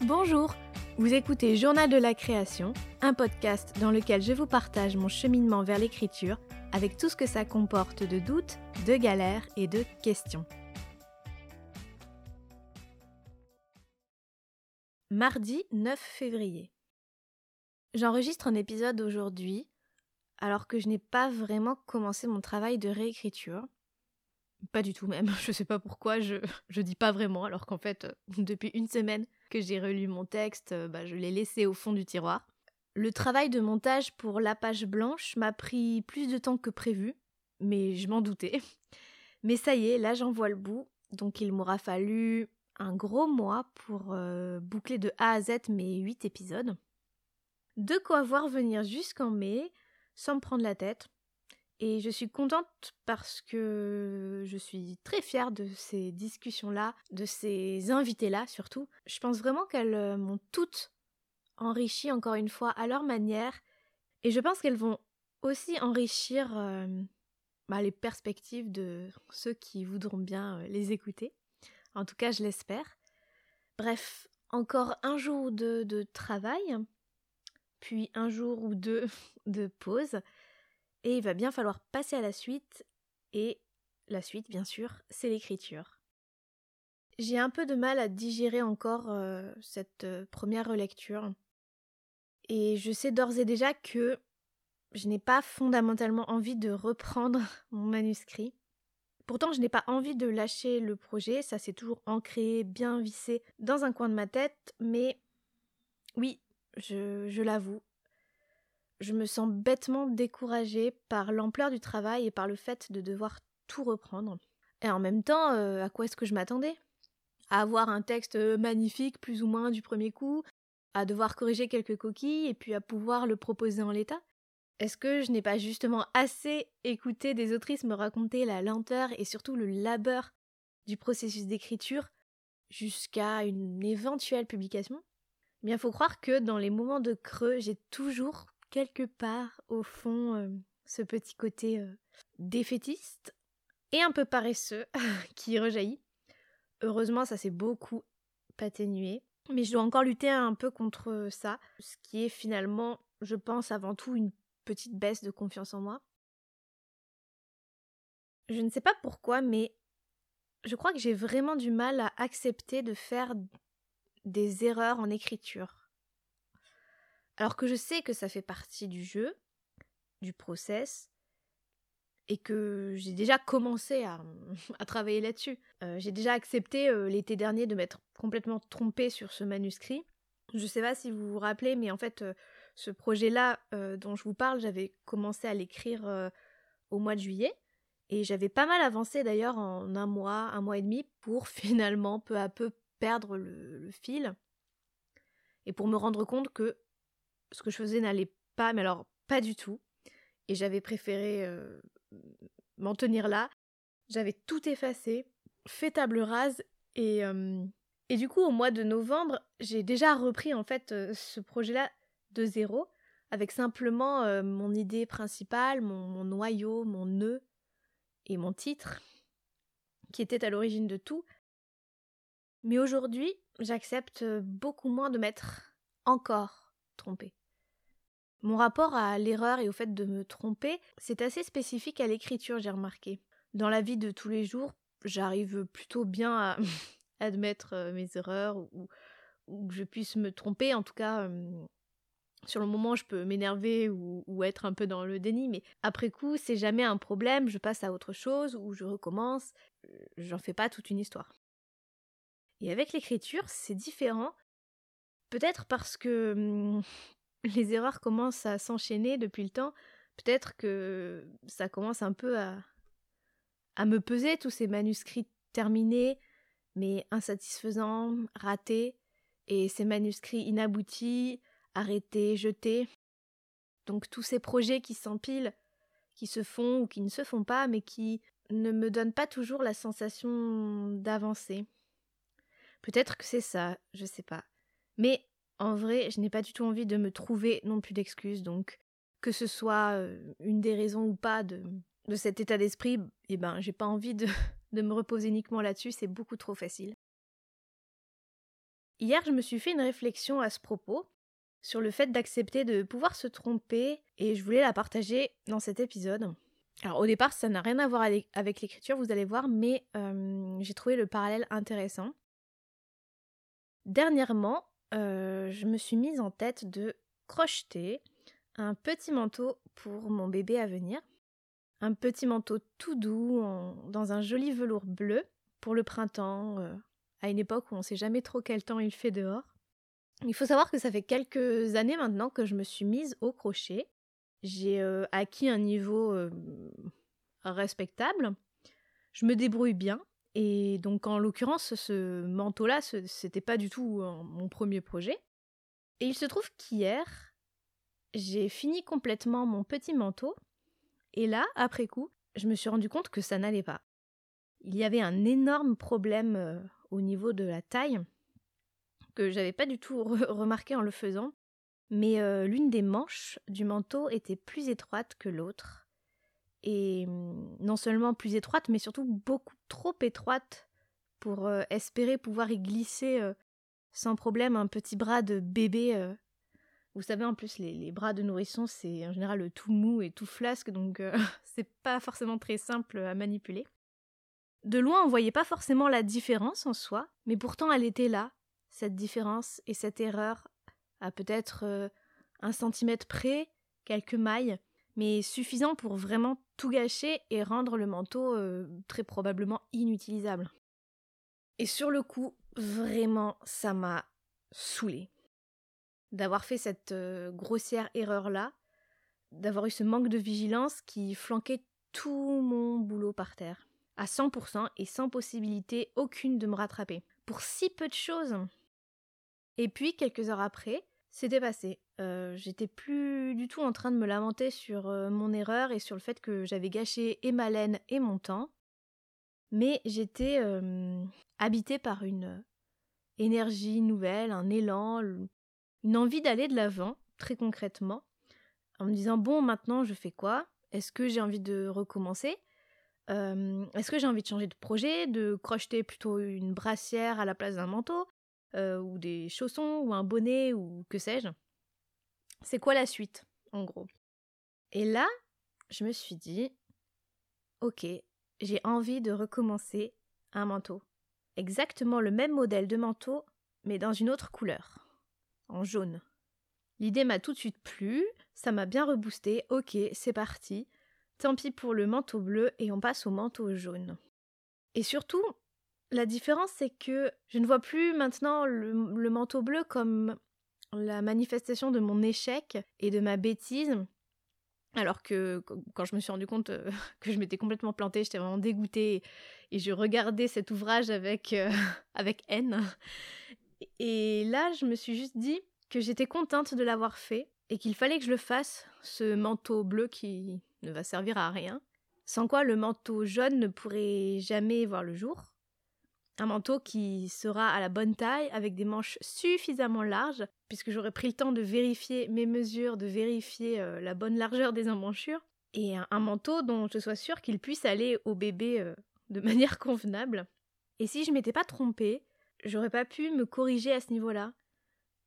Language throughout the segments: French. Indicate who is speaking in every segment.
Speaker 1: Bonjour, vous écoutez Journal de la création, un podcast dans lequel je vous partage mon cheminement vers l'écriture avec tout ce que ça comporte de doutes, de galères et de questions. Mardi 9 février. J'enregistre un épisode aujourd'hui alors que je n'ai pas vraiment commencé mon travail de réécriture. Pas du tout même, je sais pas pourquoi je, je dis pas vraiment alors qu'en fait depuis une semaine que j'ai relu mon texte, bah, je l'ai laissé au fond du tiroir. Le travail de montage pour la page blanche m'a pris plus de temps que prévu, mais je m'en doutais. Mais ça y est, là j'en vois le bout, donc il m'aura fallu un gros mois pour euh, boucler de A à Z mes 8 épisodes. De quoi voir venir jusqu'en mai, sans me prendre la tête. Et je suis contente parce que je suis très fière de ces discussions-là, de ces invités-là surtout. Je pense vraiment qu'elles euh, m'ont toutes enrichi encore une fois à leur manière. Et je pense qu'elles vont aussi enrichir euh, bah, les perspectives de ceux qui voudront bien euh, les écouter. En tout cas, je l'espère. Bref, encore un jour de travail, puis un jour ou deux de pause, et il va bien falloir passer à la suite, et la suite, bien sûr, c'est l'écriture. J'ai un peu de mal à digérer encore euh, cette première relecture. Et je sais d'ores et déjà que je n'ai pas fondamentalement envie de reprendre mon manuscrit. Pourtant, je n'ai pas envie de lâcher le projet, ça s'est toujours ancré, bien vissé dans un coin de ma tête, mais oui, je, l'avoue, je me sens bêtement découragée par l'ampleur du travail et par le fait de devoir tout reprendre. Et en même temps, euh, à quoi est-ce que je m'attendais? À avoir un texte magnifique plus ou moins du premier coup, à devoir corriger quelques coquilles et puis à pouvoir le proposer en l'état? Est-ce que je n'ai pas justement assez écouté des autrices me raconter la lenteur et surtout le labeur du processus d'écriture jusqu'à une éventuelle publication? Eh faut croire que dans les moments de creux, j'ai toujours quelque part au fond euh, ce petit côté euh, défaitiste et un peu paresseux qui rejaillit. Heureusement, ça s'est beaucoup atténué. Mais je dois encore lutter un peu contre ça, ce qui est finalement, je pense, avant tout une petite baisse de confiance en moi. Je ne sais pas pourquoi, mais je crois que j'ai vraiment du mal à accepter de faire des erreurs en écriture. Alors que je sais que ça fait partie du jeu, du process, et que j'ai déjà commencé à, travailler là-dessus. Euh, j'ai déjà accepté euh, l'été dernier de m'être complètement trompée sur ce manuscrit. Je sais pas si vous vous rappelez, mais en fait, euh, ce projet-là dont je vous parle, j'avais commencé à l'écrire au mois de juillet. Et j'avais pas mal avancé d'ailleurs en un mois, un mois et demi, pour finalement peu à peu perdre le fil. Et pour me rendre compte que ce que je faisais n'allait pas, mais alors pas du tout. Et j'avais préféré m'en tenir là. J'avais tout effacé, fait table rase et, euh, et du coup au mois de novembre j'ai déjà repris en fait euh, ce projet-là de zéro avec simplement euh, mon idée principale, mon, mon, noyau, mon nœud et mon titre qui était à l'origine de tout. Mais aujourd'hui j'accepte beaucoup moins de m'être encore trompée. Mon rapport à l'erreur et au fait de me tromper, c'est assez spécifique à l'écriture, j'ai remarqué. Dans la vie de tous les jours, j'arrive plutôt bien à admettre euh, mes erreurs ou, que je puisse me tromper. En tout cas, euh, sur le moment, je peux m'énerver ou, ou, être un peu dans le déni, mais après coup, c'est jamais un problème. Je passe à autre chose ou je recommence. Euh, j'en fais pas toute une histoire. Et avec l'écriture, c'est différent. Peut-être parce que hum, les erreurs commencent à s'enchaîner depuis le temps. Peut-être que ça commence un peu à me peser tous ces manuscrits terminés, mais insatisfaisants, ratés, et ces manuscrits inaboutis, arrêtés, jetés. Donc tous ces projets qui s'empilent, qui se font ou qui ne se font pas, mais qui ne me donnent pas toujours la sensation d'avancer. Peut-être que c'est ça, je sais pas. Mais en vrai, je n'ai pas du tout envie de me trouver non plus d'excuses, donc que ce soit une des raisons ou pas de, cet état d'esprit, eh ben, j'ai pas envie de, de me reposer uniquement là-dessus, c'est beaucoup trop facile. Hier, je me suis fait une réflexion à ce propos sur le fait d'accepter de pouvoir se tromper et je voulais la partager dans cet épisode. Alors au départ, ça n'a rien à voir avec l'écriture, vous allez voir, mais j'ai trouvé le parallèle intéressant. Dernièrement, euh, je me suis mise en tête de crocheter un petit manteau pour mon bébé à venir. Un petit manteau tout doux, dans un joli velours bleu, pour le printemps, euh, à une époque où on ne sait jamais trop quel temps il fait dehors. Il faut savoir que ça fait quelques années maintenant que je me suis mise au crochet. J'ai euh, acquis un niveau respectable. Je me débrouille bien. Et donc, en l'occurrence, ce manteau-là, c'était pas du tout mon premier projet. Et il se trouve qu'hier, j'ai fini complètement mon petit manteau. Et là, après coup, je me suis rendu compte que ça n'allait pas. Il y avait un énorme problème au niveau de la taille que j'avais pas du tout remarqué en le faisant, mais l'une des manches du manteau était plus étroite que l'autre. Et mm, non seulement plus étroite, mais surtout beaucoup trop étroite pour espérer pouvoir y glisser sans problème un petit bras de bébé. Vous savez, en plus, les, les bras de nourrisson, c'est en général tout mou et tout flasque, donc c'est pas forcément très simple à manipuler. De loin, on voyait pas forcément la différence en soi, mais pourtant elle était là, cette différence et cette erreur à peut-être un centimètre près, quelques mailles, mais suffisant pour vraiment gâcher et rendre le manteau euh, très probablement inutilisable. Et sur le coup, vraiment, ça m'a saoulé d'avoir fait cette euh, grossière erreur-là, d'avoir eu ce manque de vigilance qui flanquait tout mon boulot par terre, à 100% et sans possibilité aucune de me rattraper. Pour si peu de choses, et puis, quelques heures après, c'était passé. Euh, j'étais plus du tout en train de me lamenter sur euh, mon erreur et sur le fait que j'avais gâché et ma laine et mon temps. Mais j'étais euh, habitée par une énergie nouvelle, un élan, une envie d'aller de l'avant, très concrètement, en me disant bon, maintenant je fais quoi? Est-ce que j'ai envie de recommencer? Est-ce que j'ai envie de changer de projet, de crocheter plutôt une brassière à la place d'un manteau? Euh, ou des chaussons, ou un bonnet, ou que sais-je. C'est quoi la suite, en gros? Et là, je me suis dit, ok, j'ai envie de recommencer un manteau. Exactement le même modèle de manteau, mais dans une autre couleur, en jaune. L'idée m'a tout de suite plu, ça m'a bien reboosté, ok, c'est parti. Tant pis pour le manteau bleu et on passe au manteau jaune. Et surtout, la différence, c'est que je ne vois plus maintenant le, manteau bleu comme la manifestation de mon échec et de ma bêtise. Alors que quand je me suis rendu compte euh, que je m'étais complètement plantée, j'étais vraiment dégoûtée et je regardais cet ouvrage avec, euh, avec haine. Et là, je me suis juste dit que j'étais contente de l'avoir fait et qu'il fallait que je le fasse, ce manteau bleu qui ne va servir à rien, sans quoi le manteau jaune ne pourrait jamais voir le jour. Un manteau qui sera à la bonne taille, avec des manches suffisamment larges, puisque j'aurai pris le temps de vérifier mes mesures, de vérifier euh, la bonne largeur des emmanchures, et un, manteau dont je sois sûre qu'il puisse aller au bébé euh, de manière convenable. Et si je m'étais pas trompée, j'aurais pas pu me corriger à ce niveau-là.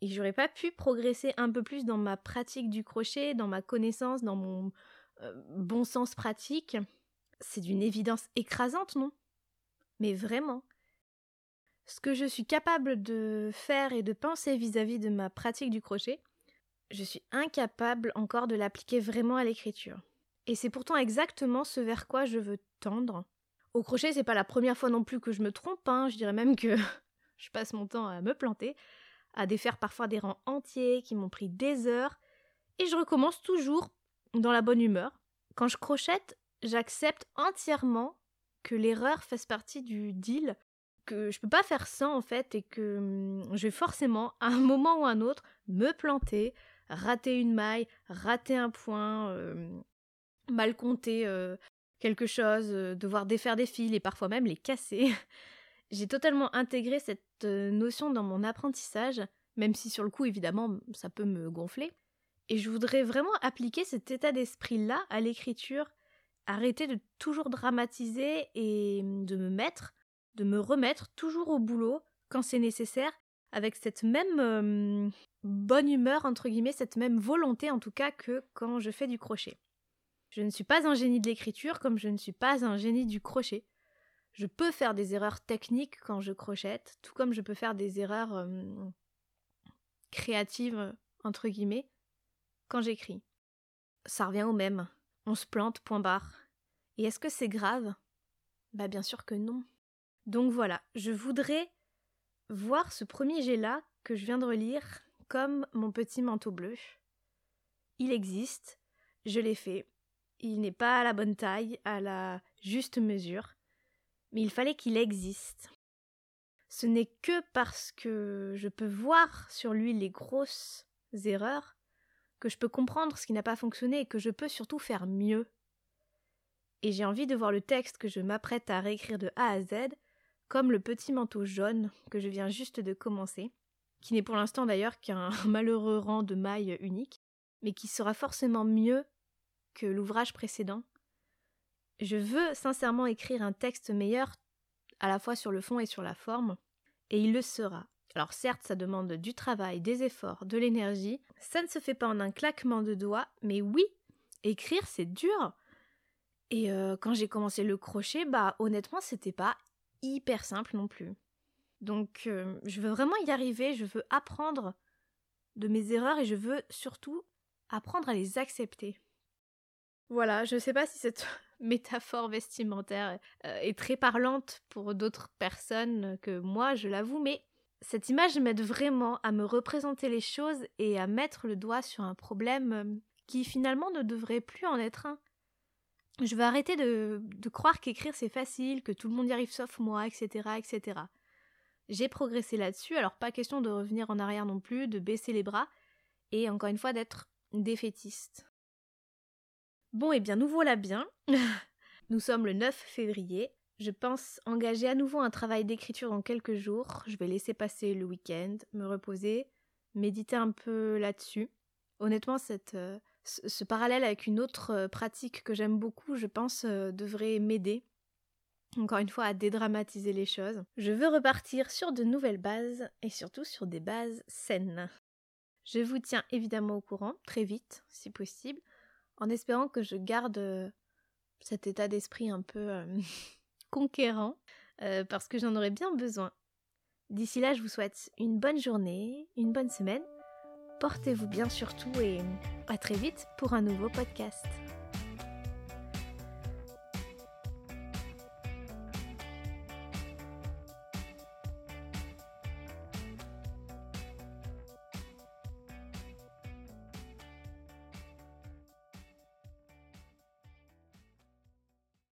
Speaker 1: Et j'aurais pas pu progresser un peu plus dans ma pratique du crochet, dans ma connaissance, dans mon euh, bon sens pratique. C'est d'une évidence écrasante, non? Mais vraiment ce que je suis capable de faire et de penser vis-à-vis de ma pratique du crochet, je suis incapable encore de l'appliquer vraiment à l'écriture. Et c'est pourtant exactement ce vers quoi je veux tendre. Au crochet, c'est pas la première fois non plus que je me trompe, hein. je dirais même que je passe mon temps à me planter, à défaire parfois des rangs entiers qui m'ont pris des heures, et je recommence toujours dans la bonne humeur. Quand je crochette, j'accepte entièrement que l'erreur fasse partie du deal que je peux pas faire ça en fait et que hum, je vais forcément à un moment ou à un autre me planter, rater une maille, rater un point, mal compter quelque chose, devoir défaire des fils et parfois même les casser. J'ai totalement intégré cette notion dans mon apprentissage, même si sur le coup évidemment ça peut me gonfler. Et je voudrais vraiment appliquer cet état d'esprit-là à l'écriture, arrêter de toujours dramatiser et de me mettre, de me remettre toujours au boulot quand c'est nécessaire, avec cette même euh, bonne humeur, entre guillemets, cette même volonté en tout cas que quand je fais du crochet. Je ne suis pas un génie de l'écriture comme je ne suis pas un génie du crochet. Je peux faire des erreurs techniques quand je crochette, tout comme je peux faire des erreurs euh, créatives, entre guillemets, quand j'écris. Ça revient au même. On se plante, point barre. Et est-ce que c'est grave? Bah bien sûr que non. Donc voilà, je voudrais voir ce premier jet-là que je viens de relire comme mon petit manteau bleu. Il existe, je l'ai fait. Il n'est pas à la bonne taille, à la juste mesure, mais il fallait qu'il existe. Ce n'est que parce que je peux voir sur lui les grosses erreurs que je peux comprendre ce qui n'a pas fonctionné et que je peux surtout faire mieux. Et j'ai envie de voir le texte que je m'apprête à réécrire de A à Z comme le petit manteau jaune que je viens juste de commencer, qui n'est pour l'instant d'ailleurs qu'un malheureux rang de mailles unique, mais qui sera forcément mieux que l'ouvrage précédent. Je veux sincèrement écrire un texte meilleur à la fois sur le fond et sur la forme, et il le sera. Alors certes, ça demande du travail, des efforts, de l'énergie, ça ne se fait pas en un claquement de doigts, mais oui, écrire c'est dur. Et euh, quand j'ai commencé le crochet, bah honnêtement, c'était pas hyper simple non plus. Donc euh, je veux vraiment y arriver, je veux apprendre de mes erreurs et je veux surtout apprendre à les accepter. Voilà, je ne sais pas si cette métaphore vestimentaire euh, est très parlante pour d'autres personnes que moi, je l'avoue, mais cette image m'aide vraiment à me représenter les choses et à mettre le doigt sur un problème euh, qui finalement ne devrait plus en être un je vais arrêter de, croire qu'écrire c'est facile, que tout le monde y arrive sauf moi, etc. etc. J'ai progressé là-dessus, alors pas question de revenir en arrière non plus, de baisser les bras, et encore une fois d'être défaitiste. Bon, et eh bien nous voilà bien. nous sommes le 9 février. Je pense engager à nouveau un travail d'écriture dans quelques jours. Je vais laisser passer le week-end, me reposer, méditer un peu là-dessus. Honnêtement, cette, euh, ce parallèle avec une autre euh, pratique que j'aime beaucoup, je pense, euh, devrait m'aider. Encore une fois, à dédramatiser les choses. Je veux repartir sur de nouvelles bases et surtout sur des bases saines. Je vous tiens évidemment au courant, très vite, si possible, en espérant que je garde euh, cet état d'esprit un peu conquérant, parce que j'en aurais bien besoin. D'ici là, je vous souhaite une bonne journée, une bonne semaine Portez-vous bien surtout et à très vite pour un nouveau podcast.